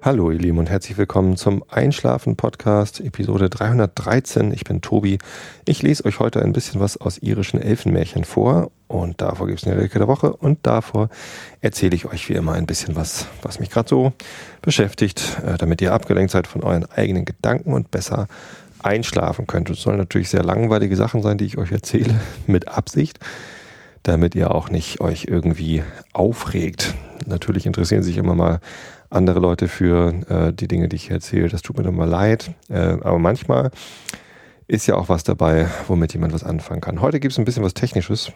Hallo ihr Lieben und herzlich willkommen zum Einschlafen Podcast Episode 313. Ich bin Tobi. Ich lese euch heute ein bisschen was aus irischen Elfenmärchen vor und davor gibt es eine Lücke der Woche und davor erzähle ich euch wie immer ein bisschen was, was mich gerade so beschäftigt, äh, damit ihr abgelenkt seid von euren eigenen Gedanken und besser einschlafen könnt. Es sollen natürlich sehr langweilige Sachen sein, die ich euch erzähle, mit Absicht, damit ihr auch nicht euch irgendwie aufregt. Natürlich interessieren sich immer mal andere Leute für äh, die Dinge, die ich erzähle. Das tut mir dann mal leid. Äh, aber manchmal ist ja auch was dabei, womit jemand was anfangen kann. Heute gibt es ein bisschen was Technisches.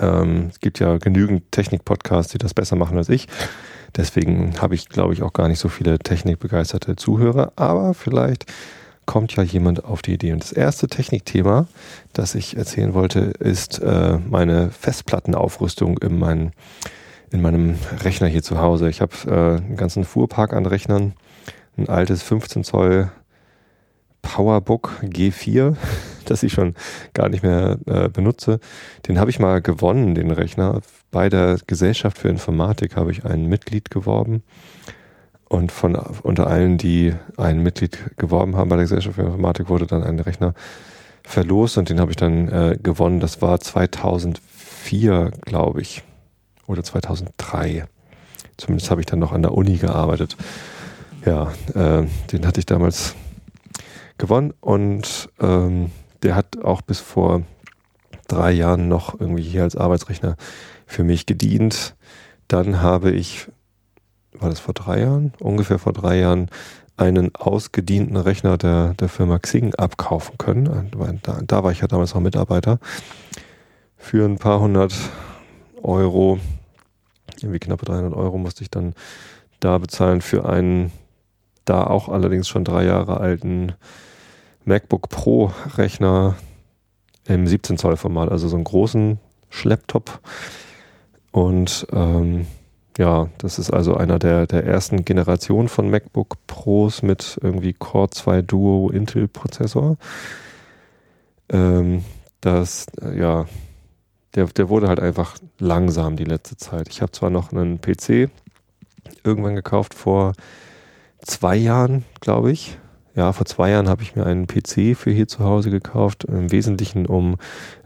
Ähm, es gibt ja genügend Technik-Podcasts, die das besser machen als ich. Deswegen habe ich, glaube ich, auch gar nicht so viele technikbegeisterte Zuhörer. Aber vielleicht kommt ja jemand auf die Idee. Und das erste Technikthema, das ich erzählen wollte, ist äh, meine Festplattenaufrüstung in meinen in meinem Rechner hier zu Hause. Ich habe äh, einen ganzen Fuhrpark an Rechnern, ein altes 15 Zoll PowerBook G4, das ich schon gar nicht mehr äh, benutze. Den habe ich mal gewonnen, den Rechner. Bei der Gesellschaft für Informatik habe ich ein Mitglied geworben. Und von unter allen, die ein Mitglied geworben haben bei der Gesellschaft für Informatik, wurde dann ein Rechner verlost und den habe ich dann äh, gewonnen. Das war 2004, glaube ich oder 2003. Zumindest habe ich dann noch an der Uni gearbeitet. Ja, äh, den hatte ich damals gewonnen und ähm, der hat auch bis vor drei Jahren noch irgendwie hier als Arbeitsrechner für mich gedient. Dann habe ich, war das vor drei Jahren? Ungefähr vor drei Jahren einen ausgedienten Rechner der, der Firma Xing abkaufen können. Da, da war ich ja damals noch Mitarbeiter. Für ein paar hundert Euro irgendwie knappe 300 Euro musste ich dann da bezahlen für einen da auch allerdings schon drei Jahre alten MacBook Pro Rechner im 17 Zoll Format, also so einen großen Schlepptop. Und ähm, ja, das ist also einer der, der ersten Generation von MacBook Pros mit irgendwie Core 2 Duo Intel Prozessor. Ähm, das, äh, ja, der, der wurde halt einfach langsam die letzte Zeit. Ich habe zwar noch einen PC irgendwann gekauft vor zwei Jahren, glaube ich. Ja, vor zwei Jahren habe ich mir einen PC für hier zu Hause gekauft, im Wesentlichen um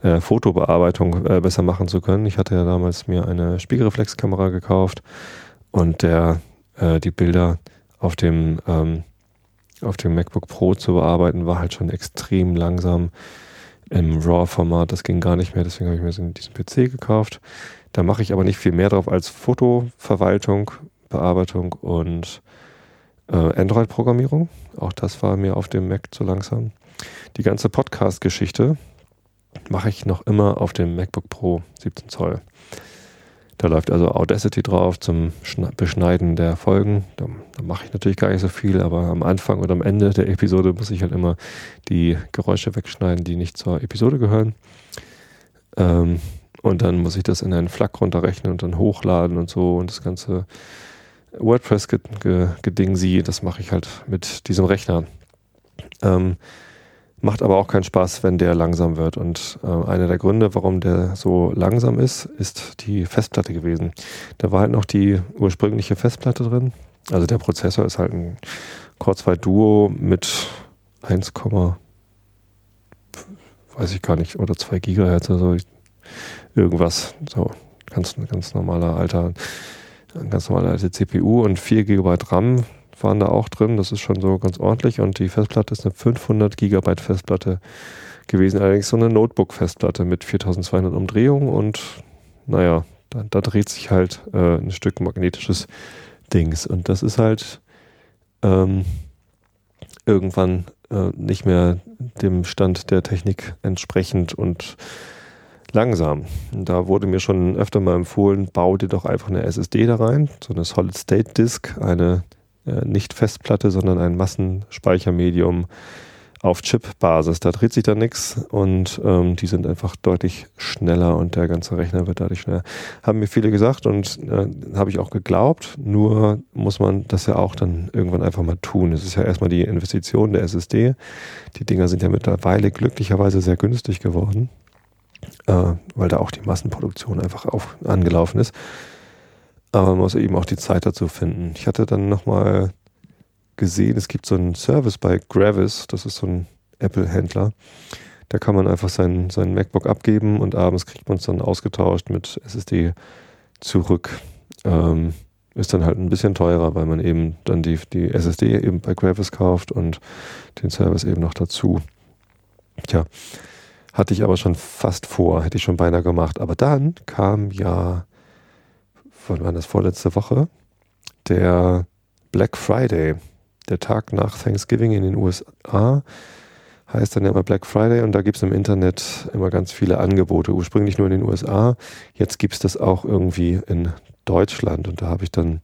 äh, Fotobearbeitung äh, besser machen zu können. Ich hatte ja damals mir eine Spiegelreflexkamera gekauft und der äh, die Bilder auf dem ähm, auf dem MacBook Pro zu bearbeiten war halt schon extrem langsam im RAW-Format. Das ging gar nicht mehr, deswegen habe ich mir diesen PC gekauft. Da mache ich aber nicht viel mehr drauf als Fotoverwaltung, Bearbeitung und äh, Android-Programmierung. Auch das war mir auf dem Mac zu langsam. Die ganze Podcast-Geschichte mache ich noch immer auf dem MacBook Pro 17 Zoll. Da läuft also Audacity drauf zum Beschneiden der Folgen. Da, da mache ich natürlich gar nicht so viel, aber am Anfang oder am Ende der Episode muss ich halt immer die Geräusche wegschneiden, die nicht zur Episode gehören. Ähm, und dann muss ich das in einen FLAC runterrechnen und dann hochladen und so und das ganze WordPress-Geding sie, das mache ich halt mit diesem Rechner. Ähm, Macht aber auch keinen Spaß, wenn der langsam wird. Und äh, einer der Gründe, warum der so langsam ist, ist die Festplatte gewesen. Da war halt noch die ursprüngliche Festplatte drin. Also der Prozessor ist halt ein Core 2 Duo mit 1, weiß ich gar nicht, oder 2 Gigahertz oder so. Irgendwas. So ganz, ganz normaler alter, ganz normaler alte CPU und 4 GB RAM waren da auch drin. Das ist schon so ganz ordentlich. Und die Festplatte ist eine 500 Gigabyte Festplatte gewesen. Allerdings so eine Notebook-Festplatte mit 4200 Umdrehungen. Und naja, da, da dreht sich halt äh, ein Stück magnetisches Dings. Und das ist halt ähm, irgendwann äh, nicht mehr dem Stand der Technik entsprechend und langsam. Da wurde mir schon öfter mal empfohlen, bau dir doch einfach eine SSD da rein, so eine Solid State Disk, eine nicht Festplatte, sondern ein Massenspeichermedium auf Chip-Basis. Da dreht sich da nichts und ähm, die sind einfach deutlich schneller und der ganze Rechner wird dadurch schneller. Haben mir viele gesagt und äh, habe ich auch geglaubt. Nur muss man das ja auch dann irgendwann einfach mal tun. Es ist ja erstmal die Investition der SSD. Die Dinger sind ja mittlerweile glücklicherweise sehr günstig geworden, äh, weil da auch die Massenproduktion einfach auf, angelaufen ist. Aber man muss eben auch die Zeit dazu finden. Ich hatte dann nochmal gesehen, es gibt so einen Service bei Gravis, das ist so ein Apple-Händler. Da kann man einfach sein, sein MacBook abgeben und abends kriegt man es dann ausgetauscht mit SSD zurück. Ähm, ist dann halt ein bisschen teurer, weil man eben dann die, die SSD eben bei Gravis kauft und den Service eben noch dazu. Tja, hatte ich aber schon fast vor, hätte ich schon beinahe gemacht. Aber dann kam ja, wann war das vorletzte Woche, der Black Friday, der Tag nach Thanksgiving in den USA heißt dann immer Black Friday und da gibt es im Internet immer ganz viele Angebote. Ursprünglich nur in den USA, jetzt gibt es das auch irgendwie in Deutschland und da habe ich dann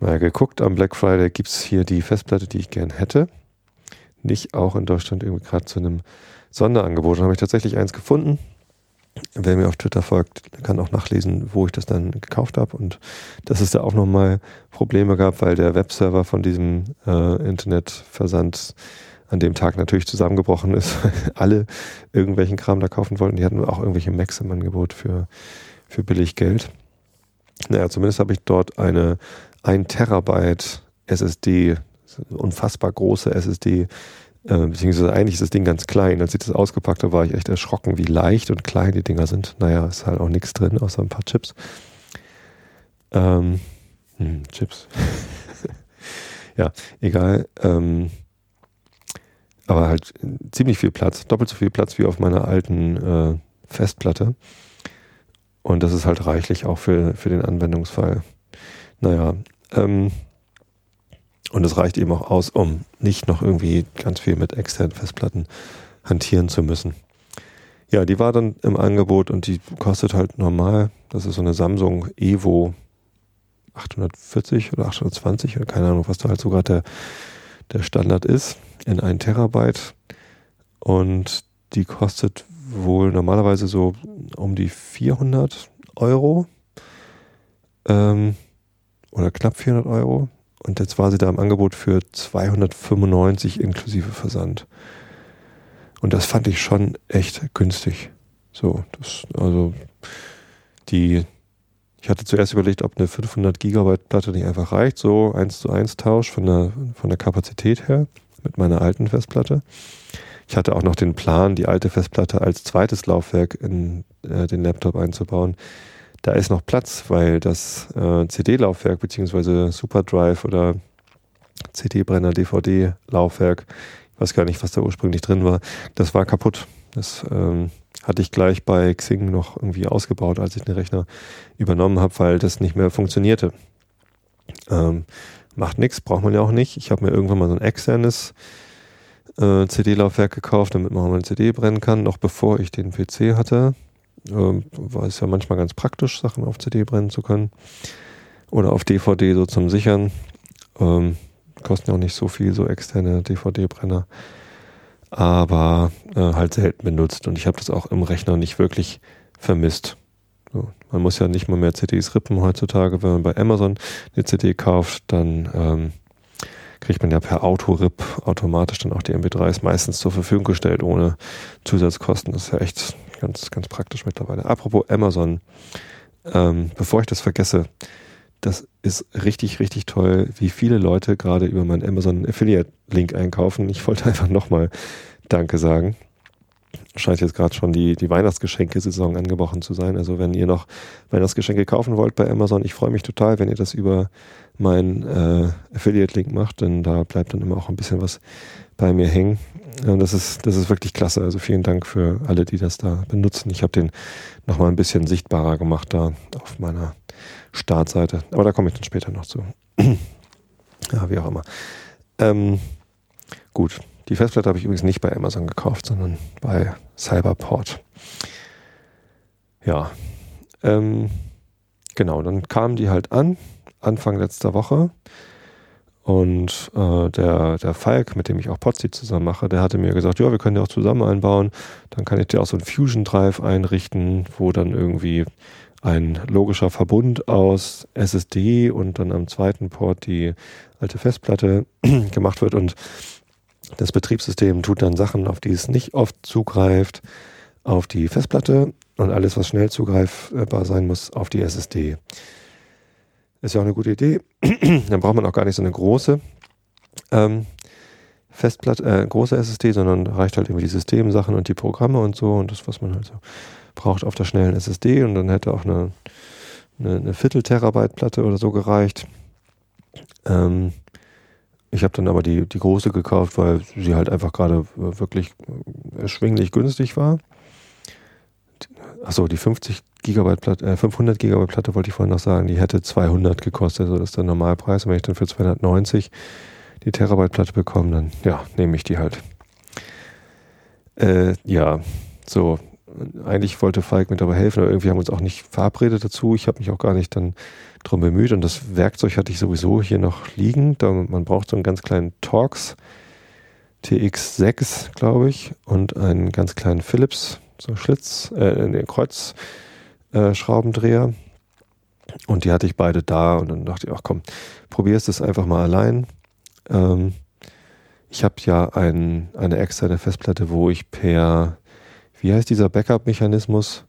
mal geguckt, am Black Friday gibt es hier die Festplatte, die ich gern hätte. Nicht auch in Deutschland irgendwie gerade zu einem Sonderangebot. Dann habe ich tatsächlich eins gefunden. Wer mir auf Twitter folgt, kann auch nachlesen, wo ich das dann gekauft habe und dass es da auch nochmal Probleme gab, weil der Webserver von diesem äh, Internetversand an dem Tag natürlich zusammengebrochen ist, alle irgendwelchen Kram da kaufen wollten. Die hatten auch irgendwelche Macs im Angebot für, für billig Geld. Naja, zumindest habe ich dort eine 1 Terabyte SSD, unfassbar große SSD, äh, beziehungsweise eigentlich ist das Ding ganz klein. Als ich das ausgepackt habe, war ich echt erschrocken, wie leicht und klein die Dinger sind. Naja, ist halt auch nichts drin, außer ein paar Chips. Ähm, hm, Chips. ja, egal. Ähm, aber halt ziemlich viel Platz, doppelt so viel Platz wie auf meiner alten äh, Festplatte. Und das ist halt reichlich auch für, für den Anwendungsfall. Naja, ähm, und es reicht eben auch aus, um nicht noch irgendwie ganz viel mit externen Festplatten hantieren zu müssen. Ja, die war dann im Angebot und die kostet halt normal, das ist so eine Samsung Evo 840 oder 820 oder keine Ahnung, was da halt so gerade der, der Standard ist in 1 Terabyte. Und die kostet wohl normalerweise so um die 400 Euro ähm, oder knapp 400 Euro und jetzt war sie da im Angebot für 295 inklusive Versand. Und das fand ich schon echt günstig. So, das, also die, ich hatte zuerst überlegt, ob eine 500 Gigabyte Platte nicht einfach reicht, so eins zu eins Tausch von der, von der Kapazität her mit meiner alten Festplatte. Ich hatte auch noch den Plan, die alte Festplatte als zweites Laufwerk in äh, den Laptop einzubauen. Da ist noch Platz, weil das äh, CD-Laufwerk beziehungsweise SuperDrive oder CD-Brenner, DVD-Laufwerk, ich weiß gar nicht, was da ursprünglich drin war, das war kaputt. Das ähm, hatte ich gleich bei Xing noch irgendwie ausgebaut, als ich den Rechner übernommen habe, weil das nicht mehr funktionierte. Ähm, Macht nichts, braucht man ja auch nicht. Ich habe mir irgendwann mal so ein externes äh, CD-Laufwerk gekauft, damit man mal eine CD brennen kann, noch bevor ich den PC hatte. Ähm, war es ja manchmal ganz praktisch, Sachen auf CD brennen zu können. Oder auf DVD so zum Sichern. Ähm, kosten ja auch nicht so viel, so externe DVD-Brenner. Aber äh, halt selten benutzt. Und ich habe das auch im Rechner nicht wirklich vermisst. So. Man muss ja nicht mal mehr CDs rippen heutzutage. Wenn man bei Amazon eine CD kauft, dann ähm, kriegt man ja per Autorip automatisch dann auch die MP3s meistens zur Verfügung gestellt, ohne Zusatzkosten. Das ist ja echt ganz, ganz praktisch mittlerweile. Apropos Amazon, ähm, bevor ich das vergesse, das ist richtig, richtig toll, wie viele Leute gerade über meinen Amazon Affiliate Link einkaufen. Ich wollte einfach nochmal Danke sagen scheint jetzt gerade schon die, die Weihnachtsgeschenke-Saison angebrochen zu sein. Also wenn ihr noch Weihnachtsgeschenke kaufen wollt bei Amazon, ich freue mich total, wenn ihr das über meinen äh, Affiliate-Link macht, denn da bleibt dann immer auch ein bisschen was bei mir hängen. Das ist, das ist wirklich klasse. Also vielen Dank für alle, die das da benutzen. Ich habe den nochmal ein bisschen sichtbarer gemacht da auf meiner Startseite. Aber da komme ich dann später noch zu. ja, wie auch immer. Ähm, gut, die Festplatte habe ich übrigens nicht bei Amazon gekauft, sondern bei Cyberport. Ja, ähm, genau, dann kamen die halt an, Anfang letzter Woche. Und äh, der, der Falk, mit dem ich auch Potzi zusammen mache, der hatte mir gesagt, ja, wir können die auch zusammen einbauen. Dann kann ich dir auch so ein Fusion Drive einrichten, wo dann irgendwie ein logischer Verbund aus SSD und dann am zweiten Port die alte Festplatte gemacht wird. Und das Betriebssystem tut dann Sachen, auf die es nicht oft zugreift, auf die Festplatte und alles, was schnell zugreifbar sein muss, auf die SSD. Ist ja auch eine gute Idee. Dann braucht man auch gar nicht so eine große ähm, Festplatte, äh, große SSD, sondern reicht halt irgendwie die Systemsachen und die Programme und so und das, was man halt so braucht auf der schnellen SSD und dann hätte auch eine, eine, eine Viertel Terabyte Platte oder so gereicht. Ähm, ich habe dann aber die, die große gekauft, weil sie halt einfach gerade wirklich erschwinglich günstig war. Achso, die 50 Gigabyte Platte, äh, 500 Gigabyte Platte wollte ich vorhin noch sagen, die hätte 200 gekostet, also das ist der Normalpreis. Und wenn ich dann für 290 die Terabyte Platte bekomme, dann ja, nehme ich die halt. Äh, ja, so. Eigentlich wollte Falk mir dabei helfen, aber irgendwie haben wir uns auch nicht verabredet dazu. Ich habe mich auch gar nicht dann drum bemüht und das Werkzeug hatte ich sowieso hier noch liegen. Da, man braucht so einen ganz kleinen Torx TX6, glaube ich, und einen ganz kleinen Philips, so Schlitz, äh, den Kreuzschraubendreher. Äh, und die hatte ich beide da und dann dachte ich, ach komm, probierst es einfach mal allein. Ähm, ich habe ja ein, eine externe Festplatte, wo ich per, wie heißt dieser Backup-Mechanismus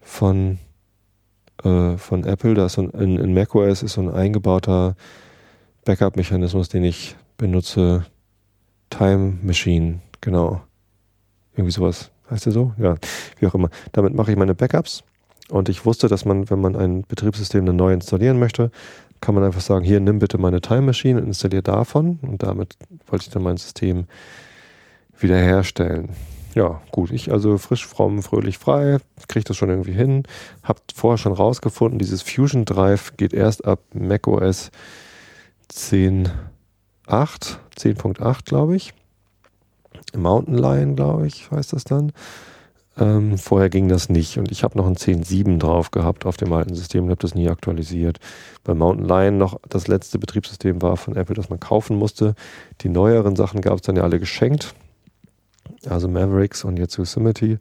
von äh, von Apple. Da ist so ein, in, in macOS ist so ein eingebauter Backup-Mechanismus, den ich benutze. Time Machine, genau. Irgendwie sowas. Heißt der so? Ja, wie auch immer. Damit mache ich meine Backups. Und ich wusste, dass man, wenn man ein Betriebssystem dann neu installieren möchte, kann man einfach sagen, hier, nimm bitte meine Time Machine und installiere davon. Und damit wollte ich dann mein System wiederherstellen ja, gut, ich also frisch, fromm, fröhlich, frei, kriege das schon irgendwie hin. Hab vorher schon rausgefunden, dieses Fusion Drive geht erst ab macOS 10.8, 10.8 glaube ich. Mountain Lion, glaube ich, heißt das dann. Ähm, vorher ging das nicht und ich habe noch ein 10.7 drauf gehabt auf dem alten System und habe das nie aktualisiert. Bei Mountain Lion noch das letzte Betriebssystem war von Apple, das man kaufen musste. Die neueren Sachen gab es dann ja alle geschenkt also Mavericks und jetzt Yosemite.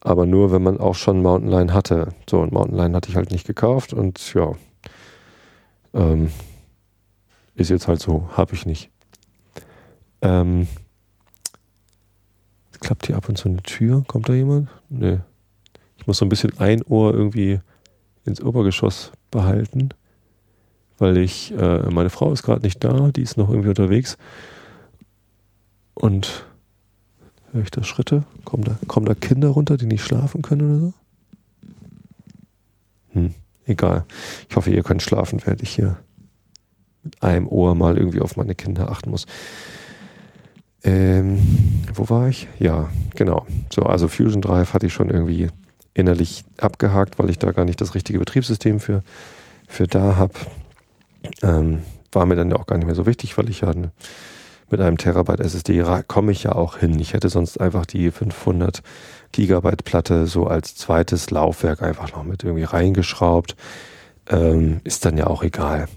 Aber nur, wenn man auch schon Mountain Lion hatte. So, und Mountain Lion hatte ich halt nicht gekauft und ja, ähm, ist jetzt halt so, habe ich nicht. Ähm, klappt hier ab und zu eine Tür? Kommt da jemand? Nee. Ich muss so ein bisschen ein Ohr irgendwie ins Obergeschoss behalten, weil ich, äh, meine Frau ist gerade nicht da, die ist noch irgendwie unterwegs. Und Höre ich da Schritte? Kommen da, kommen da Kinder runter, die nicht schlafen können oder so? Hm, egal. Ich hoffe, ihr könnt schlafen, während ich hier mit einem Ohr mal irgendwie auf meine Kinder achten muss. Ähm, wo war ich? Ja, genau. So, also Fusion Drive hatte ich schon irgendwie innerlich abgehakt, weil ich da gar nicht das richtige Betriebssystem für, für da habe. Ähm, war mir dann ja auch gar nicht mehr so wichtig, weil ich ja mit einem Terabyte SSD komme ich ja auch hin. Ich hätte sonst einfach die 500 Gigabyte Platte so als zweites Laufwerk einfach noch mit irgendwie reingeschraubt. Ähm, ist dann ja auch egal.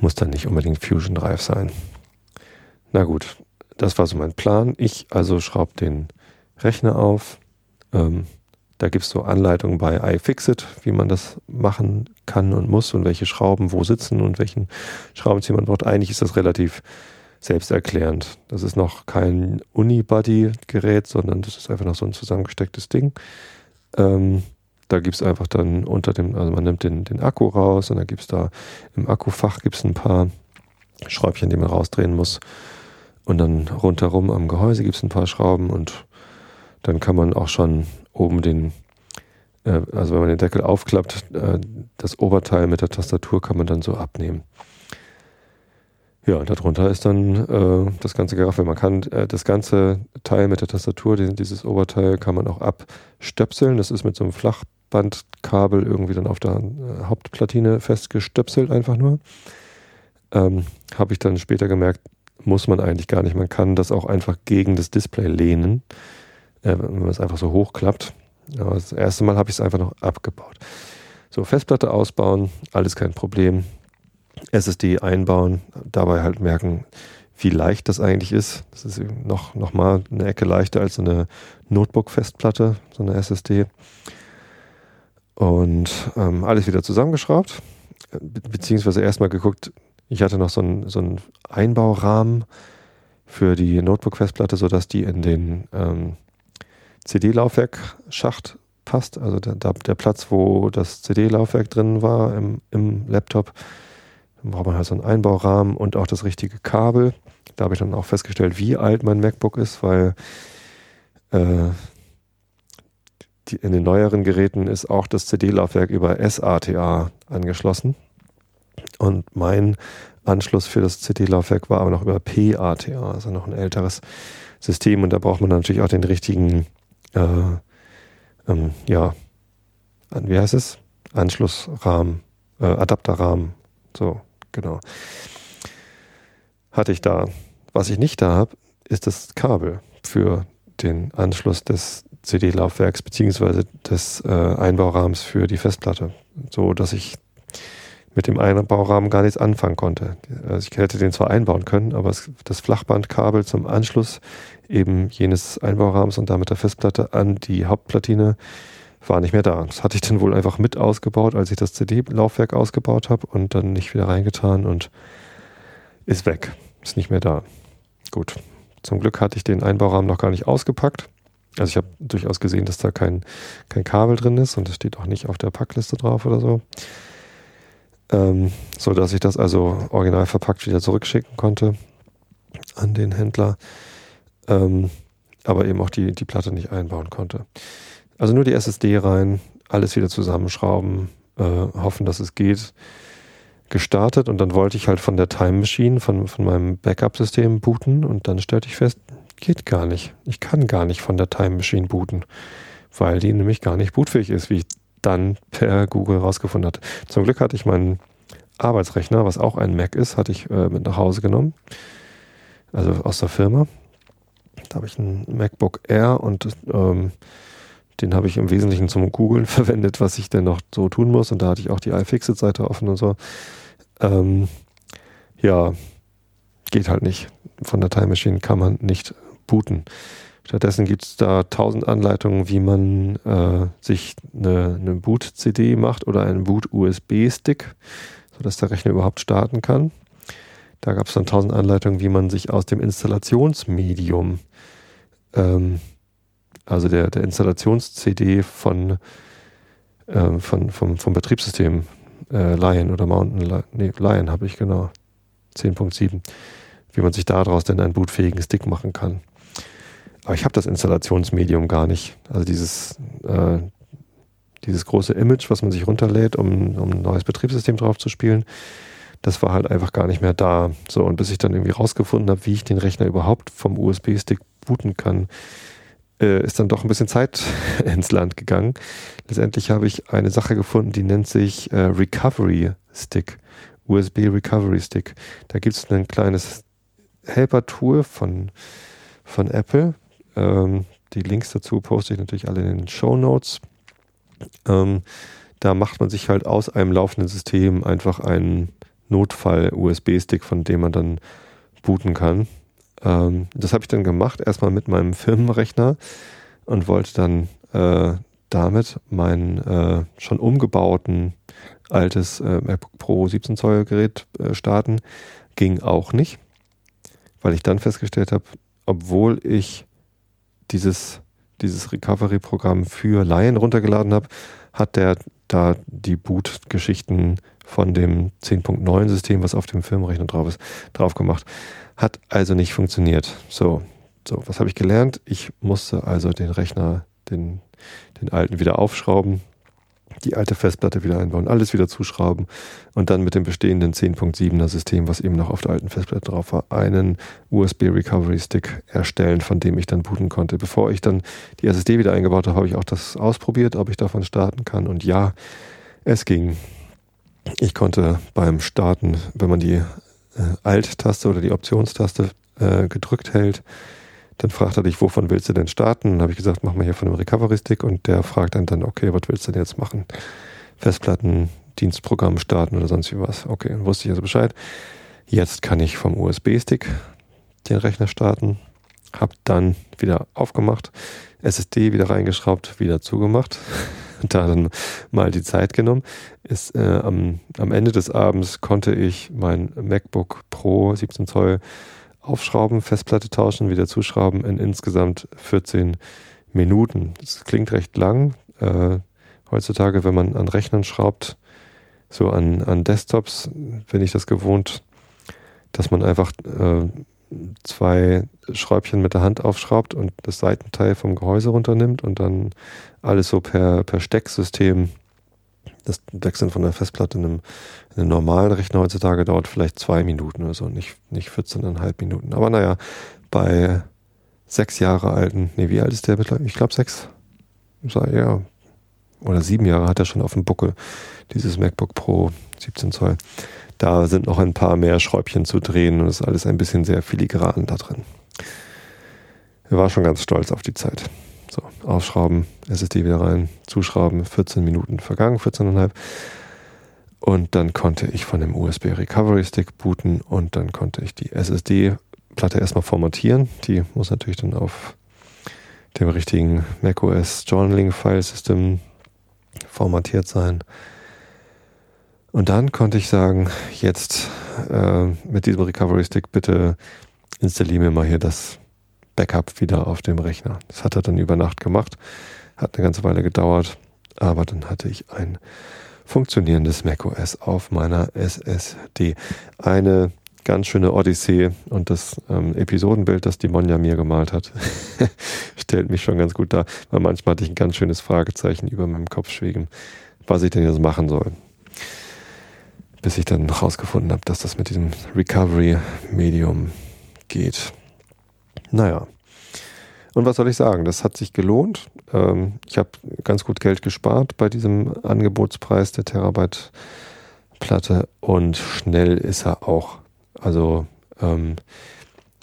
Muss dann nicht unbedingt Fusion Drive sein. Na gut, das war so mein Plan. Ich also schraube den Rechner auf. Ähm, da gibt es so Anleitungen bei iFixit, wie man das machen kann und muss und welche Schrauben wo sitzen und welchen Schraubenzieher man braucht. Eigentlich ist das relativ selbsterklärend. Das ist noch kein Unibody-Gerät, sondern das ist einfach noch so ein zusammengestecktes Ding. Ähm, da gibt es einfach dann unter dem, also man nimmt den, den Akku raus und dann gibt es da im Akkufach gibt's ein paar Schräubchen, die man rausdrehen muss. Und dann rundherum am Gehäuse gibt es ein paar Schrauben und dann kann man auch schon oben den, äh, also wenn man den Deckel aufklappt, äh, das Oberteil mit der Tastatur kann man dann so abnehmen. Ja, darunter ist dann äh, das ganze Geraffel. Man kann äh, das ganze Teil mit der Tastatur, dieses Oberteil, kann man auch abstöpseln. Das ist mit so einem Flachbandkabel irgendwie dann auf der äh, Hauptplatine festgestöpselt, einfach nur. Ähm, Habe ich dann später gemerkt, muss man eigentlich gar nicht. Man kann das auch einfach gegen das Display lehnen, äh, wenn man es einfach so hochklappt. Aber das erste Mal habe ich es einfach noch abgebaut. So, Festplatte ausbauen, alles kein Problem. SSD einbauen, dabei halt merken, wie leicht das eigentlich ist. Das ist noch, noch mal eine Ecke leichter als so eine Notebook-Festplatte, so eine SSD. Und ähm, alles wieder zusammengeschraubt, be beziehungsweise erstmal geguckt, ich hatte noch so einen, so einen Einbaurahmen für die Notebook-Festplatte, sodass die in den ähm, CD-Laufwerk-Schacht passt. Also der, der Platz, wo das CD-Laufwerk drin war im, im Laptop, dann braucht man halt so einen Einbaurahmen und auch das richtige Kabel. Da habe ich dann auch festgestellt, wie alt mein MacBook ist, weil äh, die, in den neueren Geräten ist auch das CD-Laufwerk über SATA angeschlossen. Und mein Anschluss für das CD-Laufwerk war aber noch über PATA, also noch ein älteres System. Und da braucht man natürlich auch den richtigen, äh, ähm, ja, wie heißt es? Anschlussrahmen, äh, Adapterrahmen. So, genau. Hatte ich da. Was ich nicht da habe, ist das Kabel für den Anschluss des CD-Laufwerks beziehungsweise des äh, Einbaurahmens für die Festplatte, so dass ich mit dem Einbaurahmen gar nichts anfangen konnte. Also ich hätte den zwar einbauen können, aber das Flachbandkabel zum Anschluss eben jenes Einbaurahmens und damit der Festplatte an die Hauptplatine war nicht mehr da. Das hatte ich dann wohl einfach mit ausgebaut, als ich das CD-Laufwerk ausgebaut habe und dann nicht wieder reingetan und ist weg. Ist nicht mehr da. Gut. Zum Glück hatte ich den Einbaurahmen noch gar nicht ausgepackt. Also ich habe durchaus gesehen, dass da kein, kein Kabel drin ist und es steht auch nicht auf der Packliste drauf oder so. Ähm, so dass ich das also original verpackt wieder zurückschicken konnte an den Händler. Ähm, aber eben auch die, die Platte nicht einbauen konnte. Also nur die SSD rein, alles wieder zusammenschrauben, äh, hoffen, dass es geht. Gestartet und dann wollte ich halt von der Time Machine, von, von meinem Backup-System booten und dann stellte ich fest, geht gar nicht. Ich kann gar nicht von der Time Machine booten, weil die nämlich gar nicht bootfähig ist, wie ich dann per Google rausgefunden hatte. Zum Glück hatte ich meinen Arbeitsrechner, was auch ein Mac ist, hatte ich äh, mit nach Hause genommen. Also aus der Firma. Da habe ich ein MacBook Air und ähm, den habe ich im Wesentlichen zum Googlen verwendet, was ich denn noch so tun muss. Und da hatte ich auch die iFixit-Seite offen und so. Ähm, ja, geht halt nicht. Von der Time Machine kann man nicht booten. Stattdessen gibt es da tausend Anleitungen, wie man äh, sich eine, eine Boot-CD macht oder einen Boot-USB-Stick, sodass der Rechner überhaupt starten kann. Da gab es dann tausend Anleitungen, wie man sich aus dem Installationsmedium, ähm, also der, der Installations-CD von, ähm, von, vom, vom Betriebssystem äh, Lion oder Mountain, nee, Lion habe ich genau, 10.7, wie man sich daraus denn einen bootfähigen Stick machen kann. Aber ich habe das Installationsmedium gar nicht. Also dieses, äh, dieses große Image, was man sich runterlädt, um, um ein neues Betriebssystem drauf zu spielen, das war halt einfach gar nicht mehr da. So, und bis ich dann irgendwie rausgefunden habe, wie ich den Rechner überhaupt vom USB-Stick booten kann, äh, ist dann doch ein bisschen Zeit ins Land gegangen. Letztendlich habe ich eine Sache gefunden, die nennt sich äh, Recovery Stick. USB Recovery Stick. Da gibt es ein kleines Helper-Tool von, von Apple, ähm, die Links dazu poste ich natürlich alle in den Show Notes. Ähm, da macht man sich halt aus einem laufenden System einfach einen Notfall-USB-Stick, von dem man dann booten kann. Ähm, das habe ich dann gemacht, erstmal mit meinem Firmenrechner und wollte dann äh, damit mein äh, schon umgebauten altes äh, MacBook Pro 17 Zoll Gerät äh, starten. Ging auch nicht, weil ich dann festgestellt habe, obwohl ich dieses, dieses Recovery-Programm für Laien runtergeladen habe, hat der da die Boot-Geschichten von dem 10.9 System, was auf dem Firmenrechner drauf ist, drauf gemacht. Hat also nicht funktioniert. So, so, was habe ich gelernt? Ich musste also den Rechner, den, den alten wieder aufschrauben, die alte Festplatte wieder einbauen, alles wieder zuschrauben und dann mit dem bestehenden 10.7er System, was eben noch auf der alten Festplatte drauf war, einen USB Recovery Stick erstellen, von dem ich dann booten konnte. Bevor ich dann die SSD wieder eingebaut habe, habe ich auch das ausprobiert, ob ich davon starten kann und ja, es ging. Ich konnte beim Starten, wenn man die äh, Alt-Taste oder die Optionstaste äh, gedrückt hält, dann fragt er dich, wovon willst du denn starten? Dann habe ich gesagt, mach mal hier von einem Recovery-Stick und der fragt dann dann, okay, was willst du denn jetzt machen? Festplatten, Dienstprogramm starten oder sonst wie was. Okay, dann wusste ich also Bescheid. Jetzt kann ich vom USB-Stick den Rechner starten. Hab dann wieder aufgemacht, SSD wieder reingeschraubt, wieder zugemacht. da dann mal die Zeit genommen. Ist, äh, am, am Ende des Abends konnte ich mein MacBook Pro 17 Zoll aufschrauben, Festplatte tauschen, wieder zuschrauben in insgesamt 14 Minuten. Das klingt recht lang, äh, heutzutage, wenn man an Rechnern schraubt, so an, an Desktops bin ich das gewohnt, dass man einfach äh, zwei Schräubchen mit der Hand aufschraubt und das Seitenteil vom Gehäuse runternimmt und dann alles so per, per Stecksystem das Wechseln von der Festplatte in einem, in einem normalen Rechner heutzutage dauert vielleicht zwei Minuten oder so, nicht, nicht 14,5 Minuten. Aber naja, bei sechs Jahre alten, nee, wie alt ist der mittlerweile? Ich glaube sechs, ja, oder sieben Jahre hat er schon auf dem Buckel, dieses MacBook Pro 17 Zoll. Da sind noch ein paar mehr Schräubchen zu drehen und es ist alles ein bisschen sehr filigran da drin. Er war schon ganz stolz auf die Zeit. So, aufschrauben, SSD wieder rein, zuschrauben, 14 Minuten vergangen, 14,5. Und dann konnte ich von dem USB Recovery Stick booten und dann konnte ich die SSD-Platte erstmal formatieren. Die muss natürlich dann auf dem richtigen macOS Journaling File System formatiert sein. Und dann konnte ich sagen, jetzt äh, mit diesem Recovery Stick bitte installiere mir mal hier das Backup wieder auf dem Rechner. Das hat er dann über Nacht gemacht, hat eine ganze Weile gedauert, aber dann hatte ich ein funktionierendes macOS auf meiner SSD. Eine ganz schöne Odyssee und das ähm, Episodenbild, das die Monja mir gemalt hat, stellt mich schon ganz gut dar, weil manchmal hatte ich ein ganz schönes Fragezeichen über meinem Kopf schweben, was ich denn jetzt machen soll. Bis ich dann herausgefunden habe, dass das mit diesem Recovery-Medium geht. Naja. Und was soll ich sagen? Das hat sich gelohnt. Ähm, ich habe ganz gut Geld gespart bei diesem Angebotspreis der Terabyte-Platte und schnell ist er auch. Also ähm,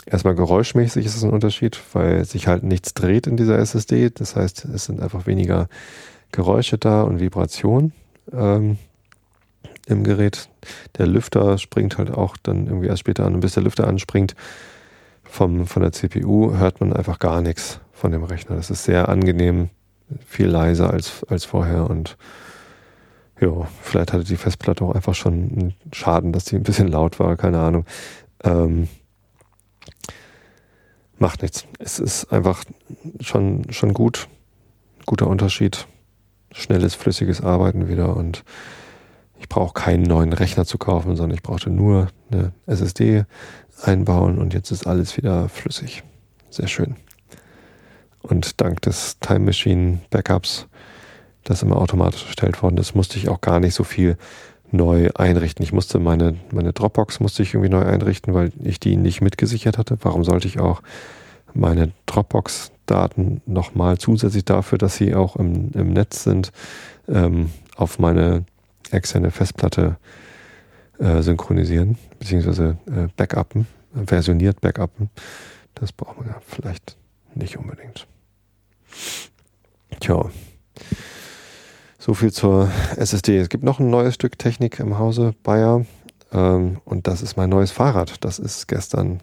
erstmal geräuschmäßig ist es ein Unterschied, weil sich halt nichts dreht in dieser SSD. Das heißt, es sind einfach weniger Geräusche da und Vibrationen ähm, im Gerät. Der Lüfter springt halt auch dann irgendwie erst später an und bis der Lüfter anspringt, vom, von der CPU hört man einfach gar nichts von dem Rechner. Das ist sehr angenehm, viel leiser als, als vorher und ja, vielleicht hatte die Festplatte auch einfach schon einen Schaden, dass die ein bisschen laut war, keine Ahnung. Ähm, macht nichts. Es ist einfach schon, schon gut. Guter Unterschied. Schnelles, flüssiges Arbeiten wieder und ich brauche keinen neuen Rechner zu kaufen, sondern ich brauchte nur eine SSD, einbauen und jetzt ist alles wieder flüssig. Sehr schön. Und dank des Time Machine Backups, das immer automatisch erstellt worden ist, musste ich auch gar nicht so viel neu einrichten. Ich musste meine, meine Dropbox musste ich irgendwie neu einrichten, weil ich die nicht mitgesichert hatte. Warum sollte ich auch meine Dropbox-Daten nochmal zusätzlich dafür, dass sie auch im, im Netz sind, ähm, auf meine externe Festplatte äh, synchronisieren, beziehungsweise äh, backuppen, versioniert backuppen. Das braucht man ja vielleicht nicht unbedingt. Tja. So viel zur SSD. Es gibt noch ein neues Stück Technik im Hause Bayer. Ähm, und das ist mein neues Fahrrad. Das ist gestern